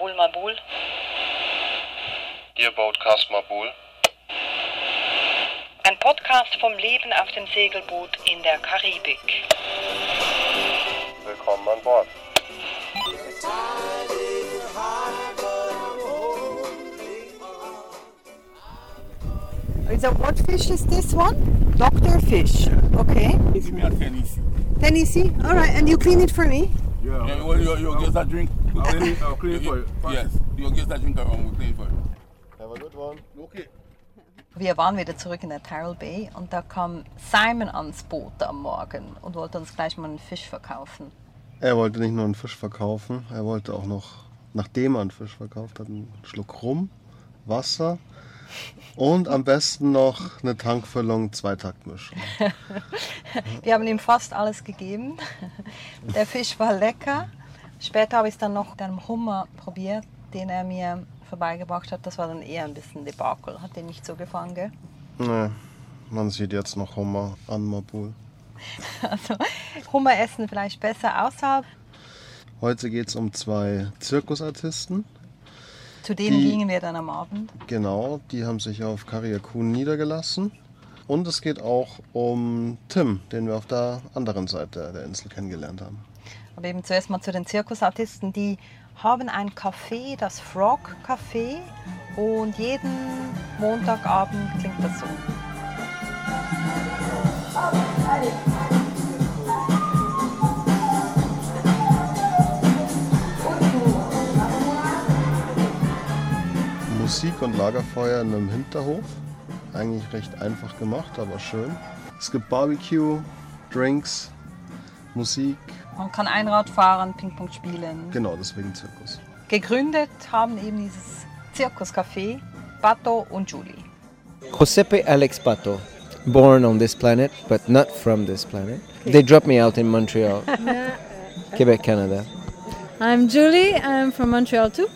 Mabul Mabul. Ihr Boatcast Mabul. Ein Podcast vom Leben auf dem Segelboot in der Karibik. Willkommen an Bord. So what fish is this one? Doctor fish. Okay. It's me at Tennessee. Tennessee. All right, and you clean it for me. Yeah, yeah well, you, you get that drink? I'll clean, I'll clean it for you. Yes, you get that drink around, we'll clean for you. Have a good one. Okay. Wir waren wieder zurück in der Tyrrell Bay und da kam Simon ans Boot am Morgen und wollte uns gleich mal einen Fisch verkaufen. Er wollte nicht nur einen Fisch verkaufen, er wollte auch noch, nachdem er einen Fisch verkauft hat, einen Schluck Rum, Wasser und am besten noch eine Tankfüllung Zweitaktmischung. Wir haben ihm fast alles gegeben. Der Fisch war lecker. Später habe ich es dann noch mit einem Hummer probiert, den er mir vorbeigebracht hat. Das war dann eher ein bisschen Debakel. Hat dir nicht so gefallen, gell? Nee, man sieht jetzt noch Hummer an Mabul. Also Hummer essen vielleicht besser außerhalb. Heute geht es um zwei Zirkusartisten. Zu denen Die- gingen wir dann am Abend. Genau, die haben sich auf Kariakun niedergelassen. Und es geht auch um Tim, den wir auf der anderen Seite der Insel kennengelernt haben. Aber eben zuerst mal zu den Zirkusartisten. Die haben ein Café, das Frog Café. Und jeden Montagabend klingt das so. Musik und Lagerfeuer in einem Hinterhof. Eigentlich recht einfach gemacht, aber schön. Es gibt Barbecue, Drinks, Musik. Man kann Einrad fahren, Ping-Pong spielen. Genau, deswegen Zirkus. Gegründet haben eben dieses Zirkuscafé Pato und Julie. Josepe Alex Pato, born on this planet, but not from this planet. They dropped me out in Montreal, Quebec, Canada. I'm Julie. I'm from Montreal too.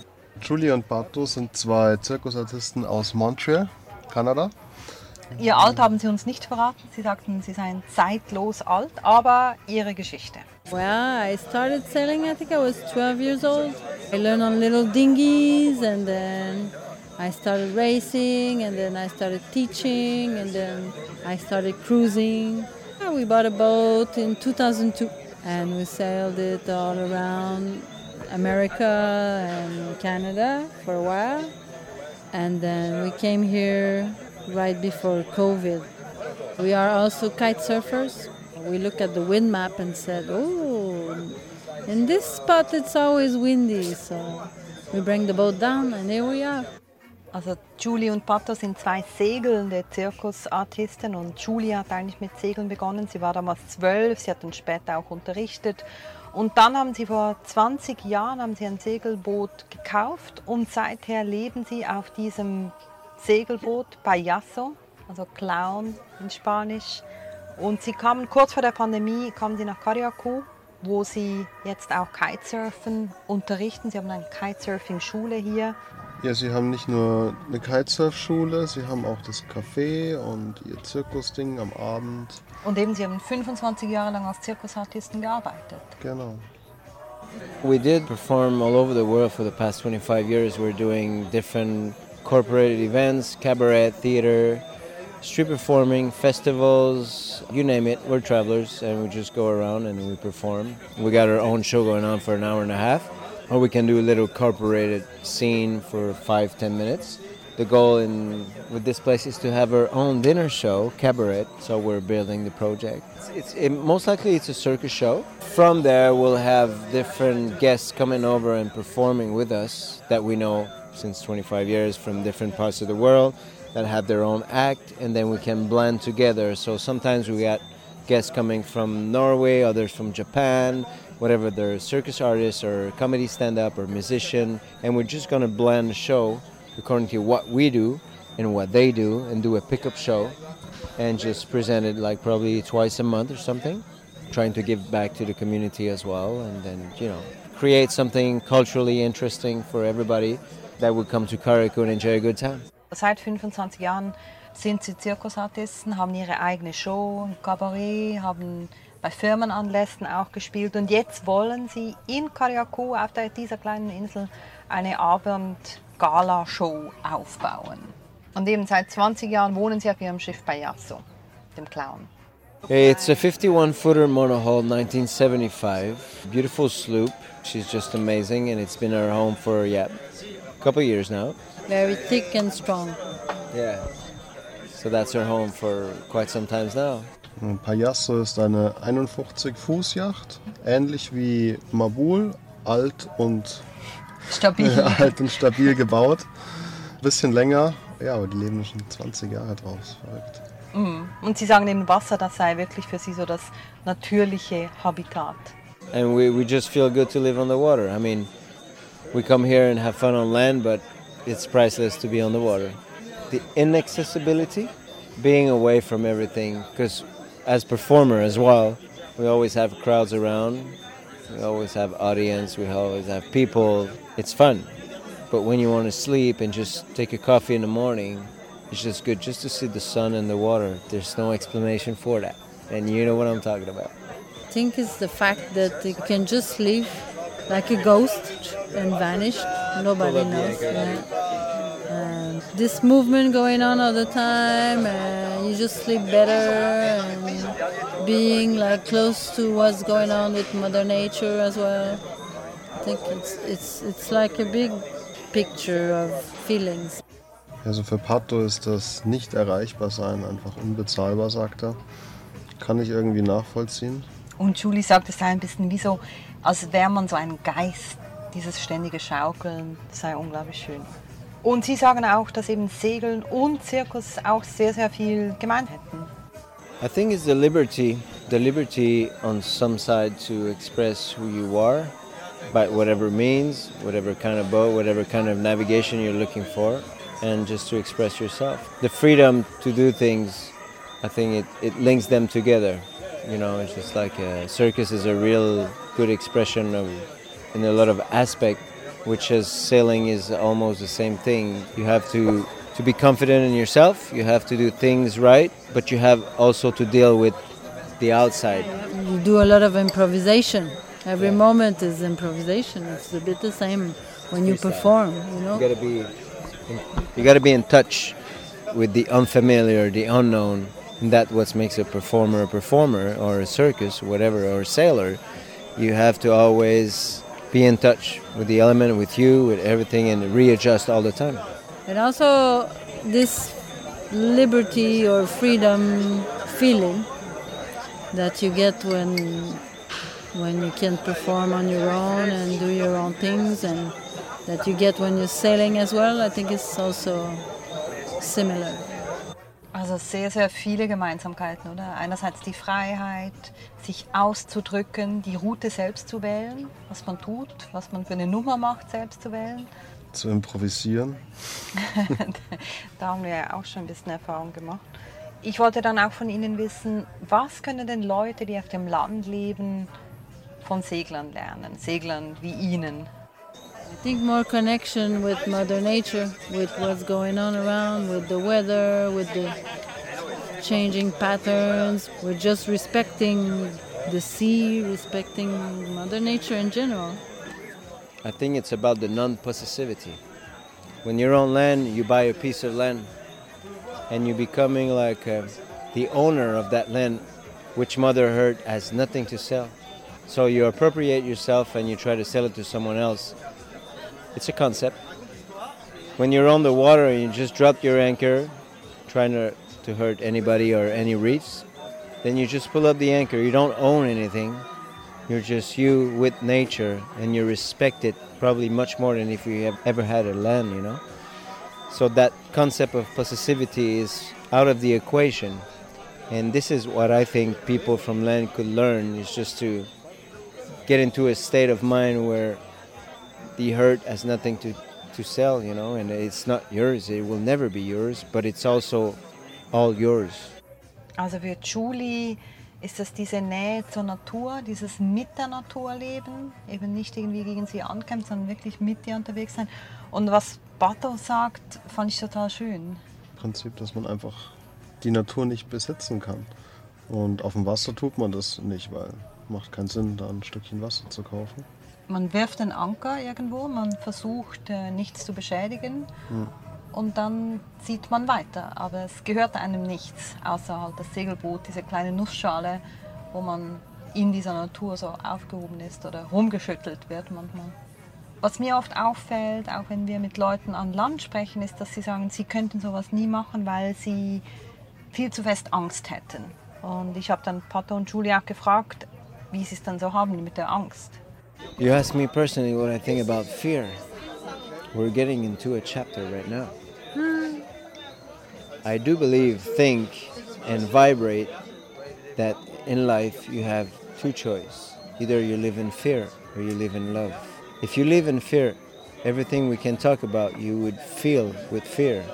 Julie und Bato sind zwei Zirkusartisten aus Montreal, Kanada. Ihr Alter haben sie uns nicht verraten. Sie sagten, sie seien zeitlos alt, aber ihre Geschichte. Well, I started sailing. I think I was 12 years old. I learned on little dinghies, and then I started racing, and then I started teaching, and then I started cruising. We bought a boat in 2002, and we sailed it all around America and Canada for a while, and then we came here right before COVID. We are also kite surfers. We look at the wind map and said, oh, in this spot it's always windy. So we bring the boat down and here we are. Also Julie und Pato sind zwei segelnde Zirkusartisten und Julie hat eigentlich mit Segeln begonnen. Sie war damals zwölf, sie hat dann später auch unterrichtet. Und dann haben sie vor 20 Jahren haben sie ein Segelboot gekauft und seither leben sie auf diesem Segelboot Payaso, also Clown in Spanisch. Und sie kamen kurz vor der Pandemie kamen sie nach Carriacou, wo sie jetzt auch Kitesurfen unterrichten. Sie haben eine Kitesurfing-Schule hier. Ja, sie haben nicht nur eine Kitesurfschule, sie haben auch das Café und ihr Zirkusding am Abend. Und eben, Sie haben 25 Jahre lang als Zirkusartisten gearbeitet. Genau. We did perform all over the world for the past 25 years. We're doing different corporate events, cabaret, theater, street performing, festivals, you name it. We're travelers and we just go around and we perform. We got our own show going on for an hour and a half, or we can do a little corporated scene for five, ten minutes. The goal in with this place is to have our own dinner show, cabaret. So we're building the project. It's it, most likely it's a circus show. From there, we'll have different guests coming over and performing with us that we know since 25 years from different parts of the world that have their own act, and then we can blend together. So sometimes we got guests coming from Norway, others from Japan, whatever they're circus artists or comedy stand-up or musician, and we're just gonna blend the show according to what we do and what they do, and do a pickup show, and just present it like probably twice a month or something, trying to give back to the community as well, and then you know create something culturally interesting for everybody that would come to Karaku and enjoy a good time. Seit 25 Jahren sind sie Zirkusartisten, haben ihre eigene Show, Kabarett, haben bei Firmenanlässen auch gespielt und jetzt wollen sie in Kariakou auf der, dieser kleinen Insel eine Abend-Gala-Show aufbauen. Und eben seit 20 Jahren wohnen Sie auf Ihrem Schiff Payaso, dem Clown. It's a 51 footer monohull 1975. Beautiful sloop. She's just amazing and it's been our home for, yeah, a couple years now. Very thick and strong. Yeah. So that's her home for quite some times now. Ein Payaso ist eine 51 Fuß Yacht, ähnlich wie Mabul, alt und Stabil. alt und stabil gebaut. Bisschen länger, ja, aber die leben schon 20 Jahre drauf. Ist verrückt. Und Sie sagen eben, Wasser, das sei wirklich für Sie so das natürliche Habitat. And we, we just feel good to live on the water. I mean, we come here and have fun on land, but it's priceless to be on the water. The inaccessibility, being away from everything, because as performer as well, we always have crowds around, we always have audience, we always have people. It's fun. But when you want to sleep and just take a coffee in the morning, it's just good just to see the sun and the water. There's no explanation for that. And you know what I'm talking about. I think it's the fact that you can just live like a ghost and vanish. Nobody knows. Yeah. And this movement going on all the time, and you just sleep better being like close to what's going on with Mother Nature as well. I think it's it's it's like a big picture of feelings. Also für Pato ist das nicht erreichbar sein einfach unbezahlbar, sagt er. Kann ich irgendwie nachvollziehen. Und Julie sagt, es sei ein bisschen wie so, als wäre man so ein Geist. Dieses ständige Schaukeln das sei unglaublich schön. Und Sie sagen auch, dass eben Segeln und Zirkus auch sehr, sehr viel gemein hätten. I think it's the liberty, the liberty on some side to express who you are, by whatever means, whatever kind of boat, whatever kind of navigation you're looking for, and just to express yourself. The freedom to do things, I think it, it links them together. You know, it's just like a circus is a real good expression of, in a lot of aspect, which as sailing is almost the same thing. You have to to be confident in yourself. You have to do things right, but you have also to deal with the outside. You do a lot of improvisation. Every moment is improvisation. It's a bit the same when you perform, you know. You gotta be, you gotta be in touch with the unfamiliar, the unknown. And that what makes a performer a performer, or a circus, whatever, or a sailor. You have to always be in touch with the element, with you, with everything, and readjust all the time. And also this liberty or freedom feeling that you get when when you can perform on your own and do your own things and that you get when you're sailing as well, I think it's also similar. Also sehr, sehr viele Gemeinsamkeiten, oder? Einerseits die Freiheit, sich auszudrücken, die Route selbst zu wählen, was man tut, was man für eine Nummer macht, selbst zu wählen. Zu improvisieren. da haben wir ja auch schon ein bisschen Erfahrung gemacht. Ich wollte dann auch von Ihnen wissen, was können denn Leute, die auf dem Land leben, von Seglern lernen? Seglern wie Ihnen? I think more connection with Mother Nature, with what's going on around, with the weather, with the changing patterns. We're just respecting the sea, respecting Mother Nature in general. I think it's about the non-possessivity. When you're on land, you buy a piece of land, and you're becoming like uh, the owner of that land, which Mother Earth has nothing to sell. So you appropriate yourself and you try to sell it to someone else. It's a concept. When you're on the water and you just drop your anchor, trying to, to hurt anybody or any reefs, then you just pull up the anchor. You don't own anything. You're just you with nature and you respect it probably much more than if you have ever had a land, you know? So that concept of possessivity is out of the equation. And this is what I think people from land could learn is just to get into a state of mind where the hurt has nothing to, to sell, you know, and it's not yours, it will never be yours, but it's also all yours. Also für Julie ist das diese Nähe zur Natur, dieses mit der Natur leben, eben nicht irgendwie gegen sie ankämpfen, sondern wirklich mit ihr unterwegs sein. Und was Bato sagt, fand ich total schön. Im Prinzip, dass man einfach die Natur nicht besitzen kann. Und auf dem Wasser tut man das nicht, weil macht keinen Sinn, da ein Stückchen Wasser zu kaufen. man wirft den Anker irgendwo, man versucht äh, nichts zu beschädigen und dann zieht man weiter. Aber es gehört einem nichts, außer halt das Segelboot, diese kleine Nussschale, wo man in dieser Natur so aufgehoben ist oder rumgeschüttelt wird manchmal. Was mir oft auffällt, auch wenn wir mit Leuten an Land sprechen, ist, dass sie sagen, sie könnten sowas nie machen, weil sie viel zu fest Angst hätten. Und ich habe dann Pato und Julia auch gefragt, wie sie es dann so haben mit der Angst. You ask me personally what I think about fear. We're getting into a chapter right now. I do believe, think, and vibrate that in life you have two choices. Either you live in fear or you live in love. If you live in fear, everything we can talk about you would feel with fear.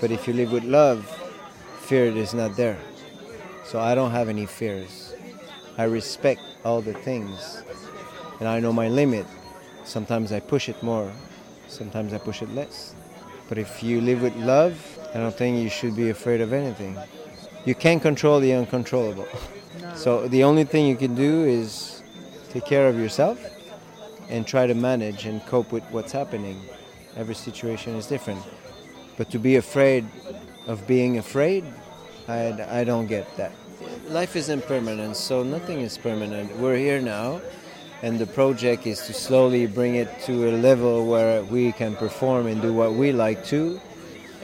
But if you live with love, fear is not there. So I don't have any fears. I respect all the things and I know my limit. Sometimes I push it more, sometimes I push it less. But if you live with love, I don't think you should be afraid of anything. You can't control the uncontrollable. So the only thing you can do is take care of yourself and try to manage and cope with what's happening. Every situation is different. But to be afraid of being afraid, I, I don't get that. Life is impermanent, so nothing is permanent. We're here now, and the project is to slowly bring it to a level where we can perform and do what we like to.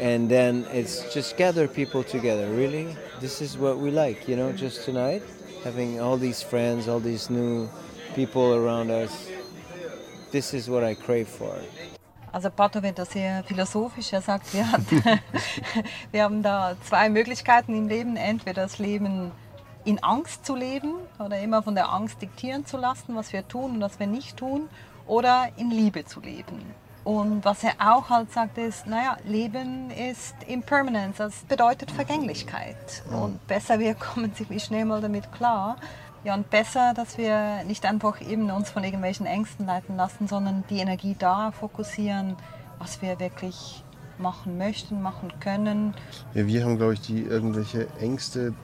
And then it's just gather people together, really. This is what we like, you know, just tonight, having all these friends, all these new people around us. This is what I crave for. Also Pato wird da sehr philosophisch. Er sagt, wir, hat, wir haben da zwei Möglichkeiten im Leben. Entweder das Leben in Angst zu leben oder immer von der Angst diktieren zu lassen, was wir tun und was wir nicht tun, oder in Liebe zu leben. Und was er auch halt sagt, ist, naja, Leben ist Impermanence, das bedeutet Vergänglichkeit. Und besser wir kommen ziemlich schnell mal damit klar. Ja, und besser, dass wir nicht einfach eben uns von irgendwelchen Ängsten leiten lassen, sondern die Energie da fokussieren, was wir wirklich machen möchten, machen können. Ja, wir haben, glaube ich, die irgendwelche Ängste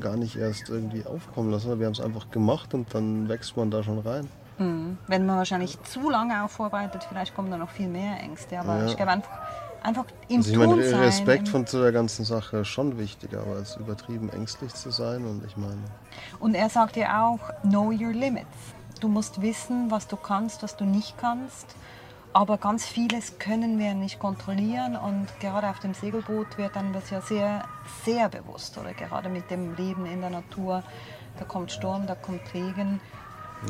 gar nicht erst irgendwie aufkommen lassen. Wir haben es einfach gemacht und dann wächst man da schon rein. Mhm. Wenn man wahrscheinlich zu lange auch vorbereitet, vielleicht kommen da noch viel mehr Ängste. Aber Ja. ich glaube einfach, einfach im Also ich Tun meine, sein. Respekt im- von zu der ganzen Sache ist schon wichtig, aber es ist übertrieben ängstlich zu sein und ich meine, Und er sagt ja auch, know your limits. Du musst wissen, was du kannst, was du nicht kannst. Aber ganz vieles können wir nicht kontrollieren und gerade auf dem Segelboot wird dann das ja sehr, sehr bewusst. Oder gerade mit dem Leben in der Natur. Da kommt Sturm, da kommt Regen.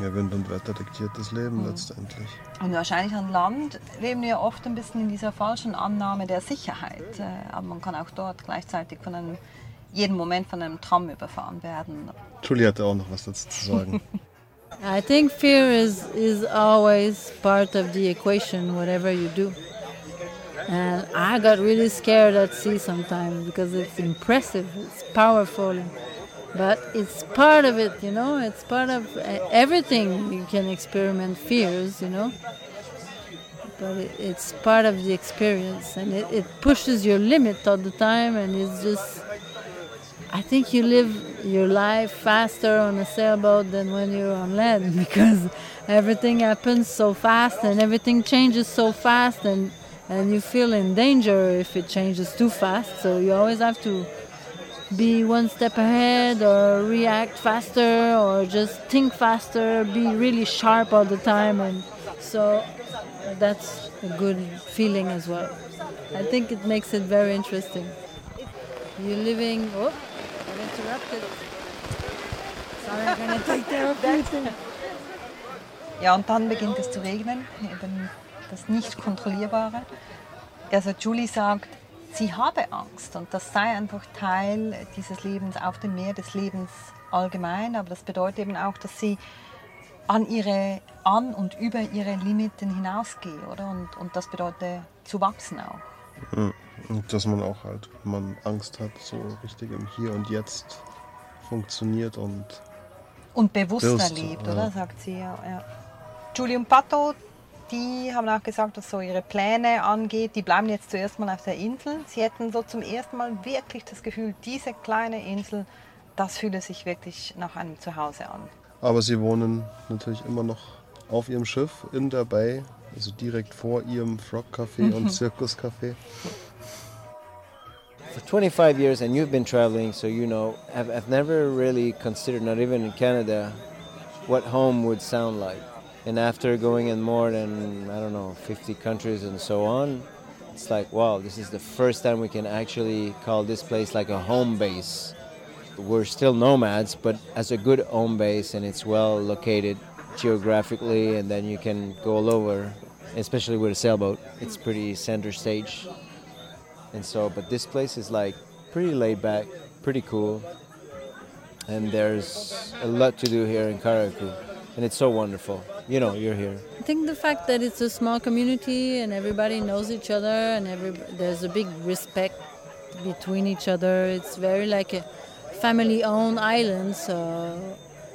Ja, Wind und Wetter diktiert das Leben Mhm. letztendlich. Und wahrscheinlich an Land leben wir oft ein bisschen in dieser falschen Annahme der Sicherheit. Äh, Aber man kann auch dort gleichzeitig von einem, jeden Moment von einem Tram überfahren werden. Julie hatte auch noch was dazu zu sagen. I think fear is, is always part of the equation, whatever you do. And I got really scared at sea sometimes because it's impressive, it's powerful, but it's part of it, you know, it's part of uh, everything. You can experiment fears, you know, but it, it's part of the experience and it, it pushes your limit all the time and it's just I think you live your life faster on a sailboat than when you're on land because everything happens so fast and everything changes so fast and and you feel in danger if it changes too fast. So you always have to be one step ahead or react faster or just think faster, be really sharp all the time and so that's a good feeling as well. I think it makes it very interesting. You're living. Oh, I'm interrupted. Sorry, I'm gonna take care of everything. Ja, und dann beginnt es zu regnen, eben das nicht kontrollierbare. Also Julie sagt, sie habe Angst und das sei einfach Teil dieses Lebens auf dem Meer, des Lebens allgemein. Aber das bedeutet eben auch, dass sie an ihre, an und über ihre Limiten hinausgehe, oder? Und, und das bedeutet zu wachsen auch. Mhm. Und dass man auch halt, wenn man Angst hat, so richtig im Hier und Jetzt funktioniert und Und bewusster Bewusster, lebt, ja. oder? Sagt sie ja. ja. Julie und Pato, die haben auch gesagt, was so ihre Pläne angeht, die bleiben jetzt zuerst mal auf der Insel. Sie hätten so zum ersten Mal wirklich das Gefühl, diese kleine Insel, das fühle sich wirklich nach einem Zuhause an. Aber sie wohnen natürlich immer noch auf ihrem Schiff in der Bay, also direkt vor ihrem Frog Café und Circus Café. For 25 years, and you've been traveling, so you know, I've, I've never really considered, not even in Canada, what home would sound like. And after going in more than, I don't know, 50 countries and so on, it's like, wow, this is the first time we can actually call this place like a home base. We're still nomads, but as a good home base, and it's well located geographically, and then you can go all over, especially with a sailboat. It's pretty center stage. And so, but this place is like pretty laid back, pretty cool. And there's a lot to do here in Karaku. And it's so wonderful. You know, you're here. I think the fact that it's a small community and everybody knows each other and every, there's a big respect between each other. It's very like a family-owned island, so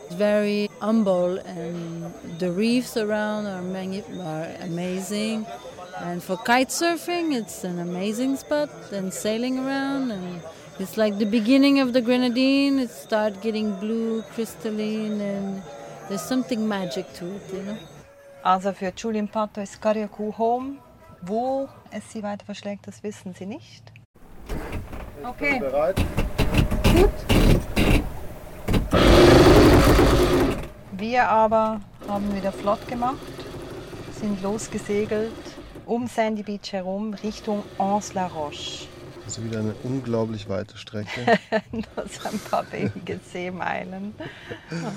it's very humble. And the reefs around are, many, are amazing. And for kite surfing, it's an amazing spot. And sailing around, and it's like the beginning of the Grenadine. It starts getting blue, crystalline, and there's something magic to it, you know. Also für Julian Pato ist Kariakou Home. Wo es sie weiter verschlägt, das wissen sie nicht. Okay. Bereit? Wir aber haben wieder flott gemacht, sind losgesegelt um Sandy Beach herum Richtung Anse-la-Roche. Also wieder eine unglaublich weite Strecke. Das ein paar wenige Seemeilen.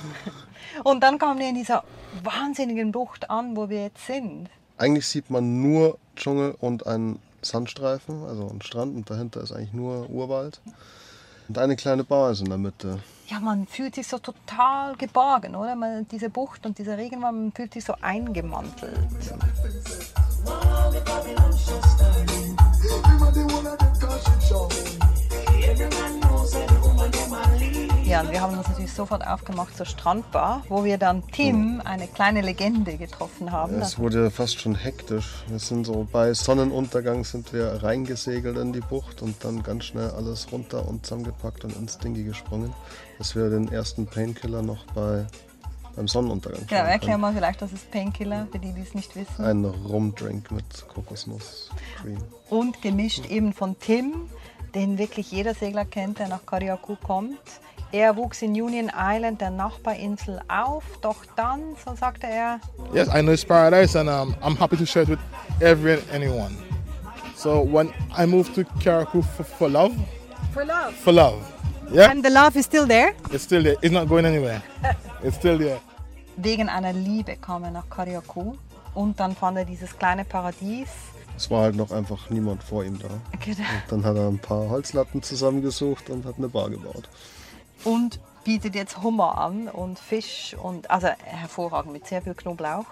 Und dann kommen wir in dieser wahnsinnigen Bucht an, wo wir jetzt sind. Eigentlich sieht man nur Dschungel und einen Sandstreifen, also einen Strand und dahinter ist eigentlich nur Urwald. Und eine kleine Bar ist in der Mitte. Ja, man fühlt sich so total geborgen, oder? Man, diese Bucht und dieser Regenwald, man fühlt sich so eingemantelt. Ja, und wir haben uns natürlich sofort aufgemacht zur Strandbar, wo wir dann Tim, eine kleine Legende, getroffen haben. Es wurde fast schon hektisch. Wir sind so bei Sonnenuntergang sind wir reingesegelt in die Bucht und dann ganz schnell alles runter und zusammengepackt und ins Dingi gesprungen, dass wir den ersten Painkiller noch bei, beim Sonnenuntergang Genau, können. wir vielleicht, das ist Painkiller, für die, die es nicht wissen. Ein Rumdrink mit Kokosnuss-Cream. Und gemischt eben von Tim, den wirklich jeder Segler kennt, der nach Kariakou kommt. Er wuchs in Union Island, der Nachbarinsel, auf, doch dann, so sagte er, Yes, I know it's paradise, and um, I'm happy to share it with every and anyone. So when I moved to Karakou for, for love, For love. for love, yeah, And the love is still there? it's still there. It's not going anywhere. It's still there. wegen einer Liebe kam er nach Kariakou. Und dann fand er dieses kleine Paradies. Es war halt noch einfach niemand vor ihm da. Genau. Dann hat er ein paar Holzlatten zusammengesucht und hat eine Bar gebaut. Und bietet jetzt Hummer an und Fisch und also hervorragend mit sehr viel Knoblauch.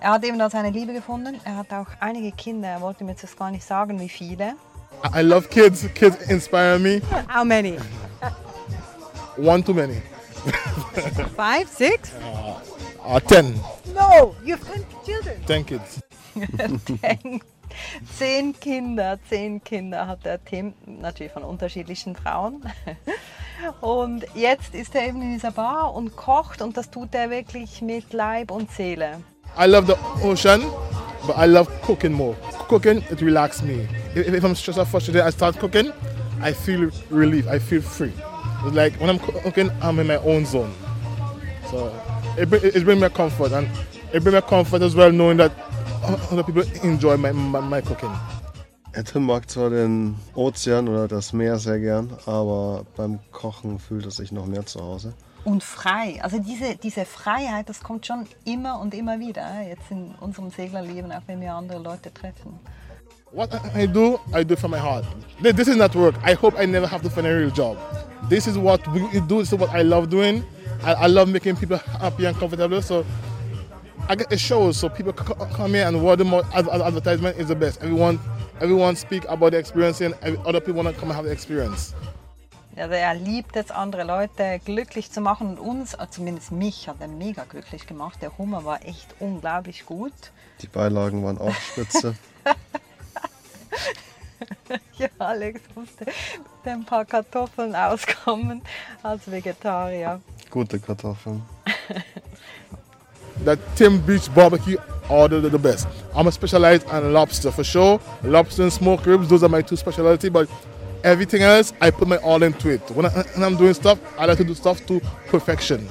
Er hat eben da seine Liebe gefunden. Er hat auch einige Kinder. Er wollte mir jetzt gar nicht sagen, wie viele. I love kids. Kids inspire me. How many? One too many. Five, six? Uh, ten. No, you have ten children. Ten kids. Zehn Kinder, zehn Kinder hat der Tim, natürlich von unterschiedlichen Frauen. Und jetzt ist er eben in dieser Bar und kocht und das tut er wirklich mit Leib und Seele. I love the ocean, but I love cooking more. Cooking, it relaxes me. If, if I'm stressed or frustrated, I start cooking, I feel relief, I feel free. Like when I'm cooking, I'm in my own zone. So it, it brings me comfort, and it brings me comfort as well knowing that other people enjoy my, my, my cooking. Der Tim mag zwar den Ozean oder das Meer sehr gern, aber beim Kochen fühlt er sich noch mehr zu Hause. Und frei, also diese, diese Freiheit, das kommt schon immer und immer wieder, jetzt in unserem Seglerleben, auch wenn wir andere Leute treffen. What I do, I do from my heart. Th- This is not work. I hope I never have to find a real job. This is what we do. This is what I love doing. I, I love making people happy and comfortable. So I get the shows so people come here and word of mouth ad- ad- advertisement is the best. Everyone, everyone speak about the experience and other people want to come and have the experience. Also er liebt es, andere Leute glücklich zu machen und uns, äh, zumindest mich, hat er mega glücklich gemacht. Der Hummer war echt unglaublich gut. Die Beilagen waren auch spitze. Ja, Alex musste mit ein paar Kartoffeln auskommen als Vegetarier. Gute Kartoffeln. that Tim Beach barbecue are the, the best. I'm specialized on lobster for sure. Lobster and smoked ribs, those are my two specialty. But everything else, I put my all into it. When, I, when I'm doing stuff, I like to do stuff to perfection.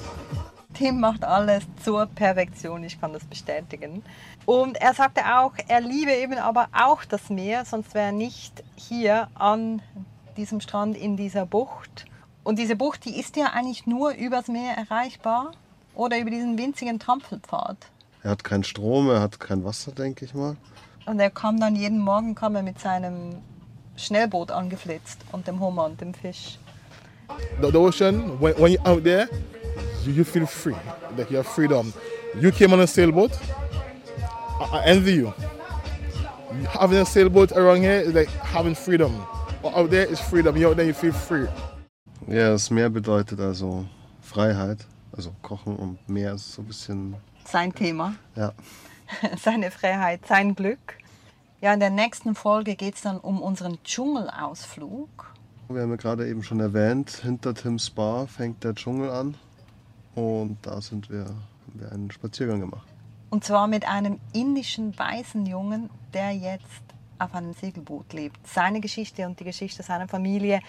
Tim macht alles zur Perfektion, ich kann das bestätigen. Und er sagte auch, er liebe eben aber auch das Meer, sonst wäre er nicht hier an diesem Strand in dieser Bucht. Und diese Bucht, die ist ja eigentlich nur übers Meer erreichbar oder über diesen winzigen Trampelpfad. Er hat keinen Strom, er hat kein Wasser, denke ich mal. Und er kam dann jeden Morgen kam er mit seinem Schnellboot angeflitzt und dem Hummer und dem Fisch. The, the ocean, when, when you're out there, you, you feel free, like you have freedom. You came on a sailboat, I, I envy you. Having a sailboat around here is like having freedom. But out there is freedom. You're out there, you feel free. Ja, das Meer bedeutet also Freiheit. Also Kochen und Meer ist so ein bisschen, Sein Thema, ja. seine Freiheit, sein Glück. Ja, in der nächsten Folge geht es dann um unseren Dschungelausflug. Wir haben ja gerade eben schon erwähnt, hinter Tims Bar fängt der Dschungel an. Und da sind wir, haben wir einen Spaziergang gemacht. Und zwar mit einem indischen weißen Jungen, der jetzt auf einem Segelboot lebt. Seine Geschichte und die Geschichte seiner Familie,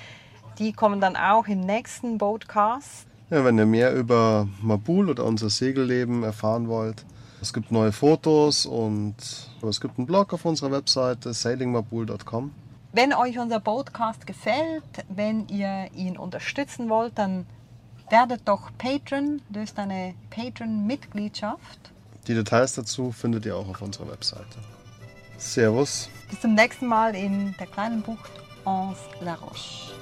die kommen dann auch im nächsten Boatcast. Ja, wenn ihr mehr über Mabul oder unser Segelleben erfahren wollt, es gibt neue Fotos und es gibt einen Blog auf unserer Webseite sailingmabul.com. Wenn euch unser Podcast gefällt, wenn ihr ihn unterstützen wollt, dann werdet doch Patron, löst eine Patron-Mitgliedschaft. Die Details dazu findet ihr auch auf unserer Webseite. Servus. Bis zum nächsten Mal in der kleinen Bucht Anse La Roche.